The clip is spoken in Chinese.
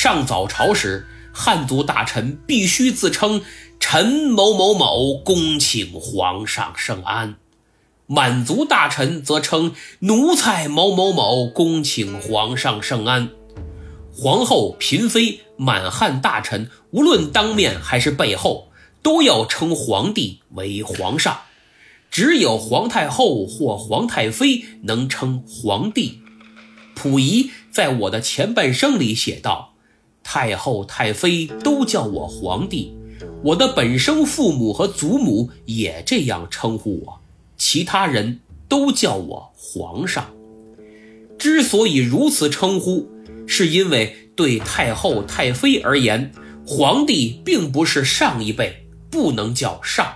上早朝时，汉族大臣必须自称臣某某某，恭请皇上圣安；满族大臣则称奴才某某某，恭请皇上圣安。皇后、嫔妃、满汉大臣，无论当面还是背后，都要称皇帝为皇上。只有皇太后或皇太妃能称皇帝。溥仪在我的前半生里写道：“太后、太妃都叫我皇帝，我的本生父母和祖母也这样称呼我，其他人都叫我皇上。之所以如此称呼，是因为对太后、太妃而言，皇帝并不是上一辈，不能叫上。”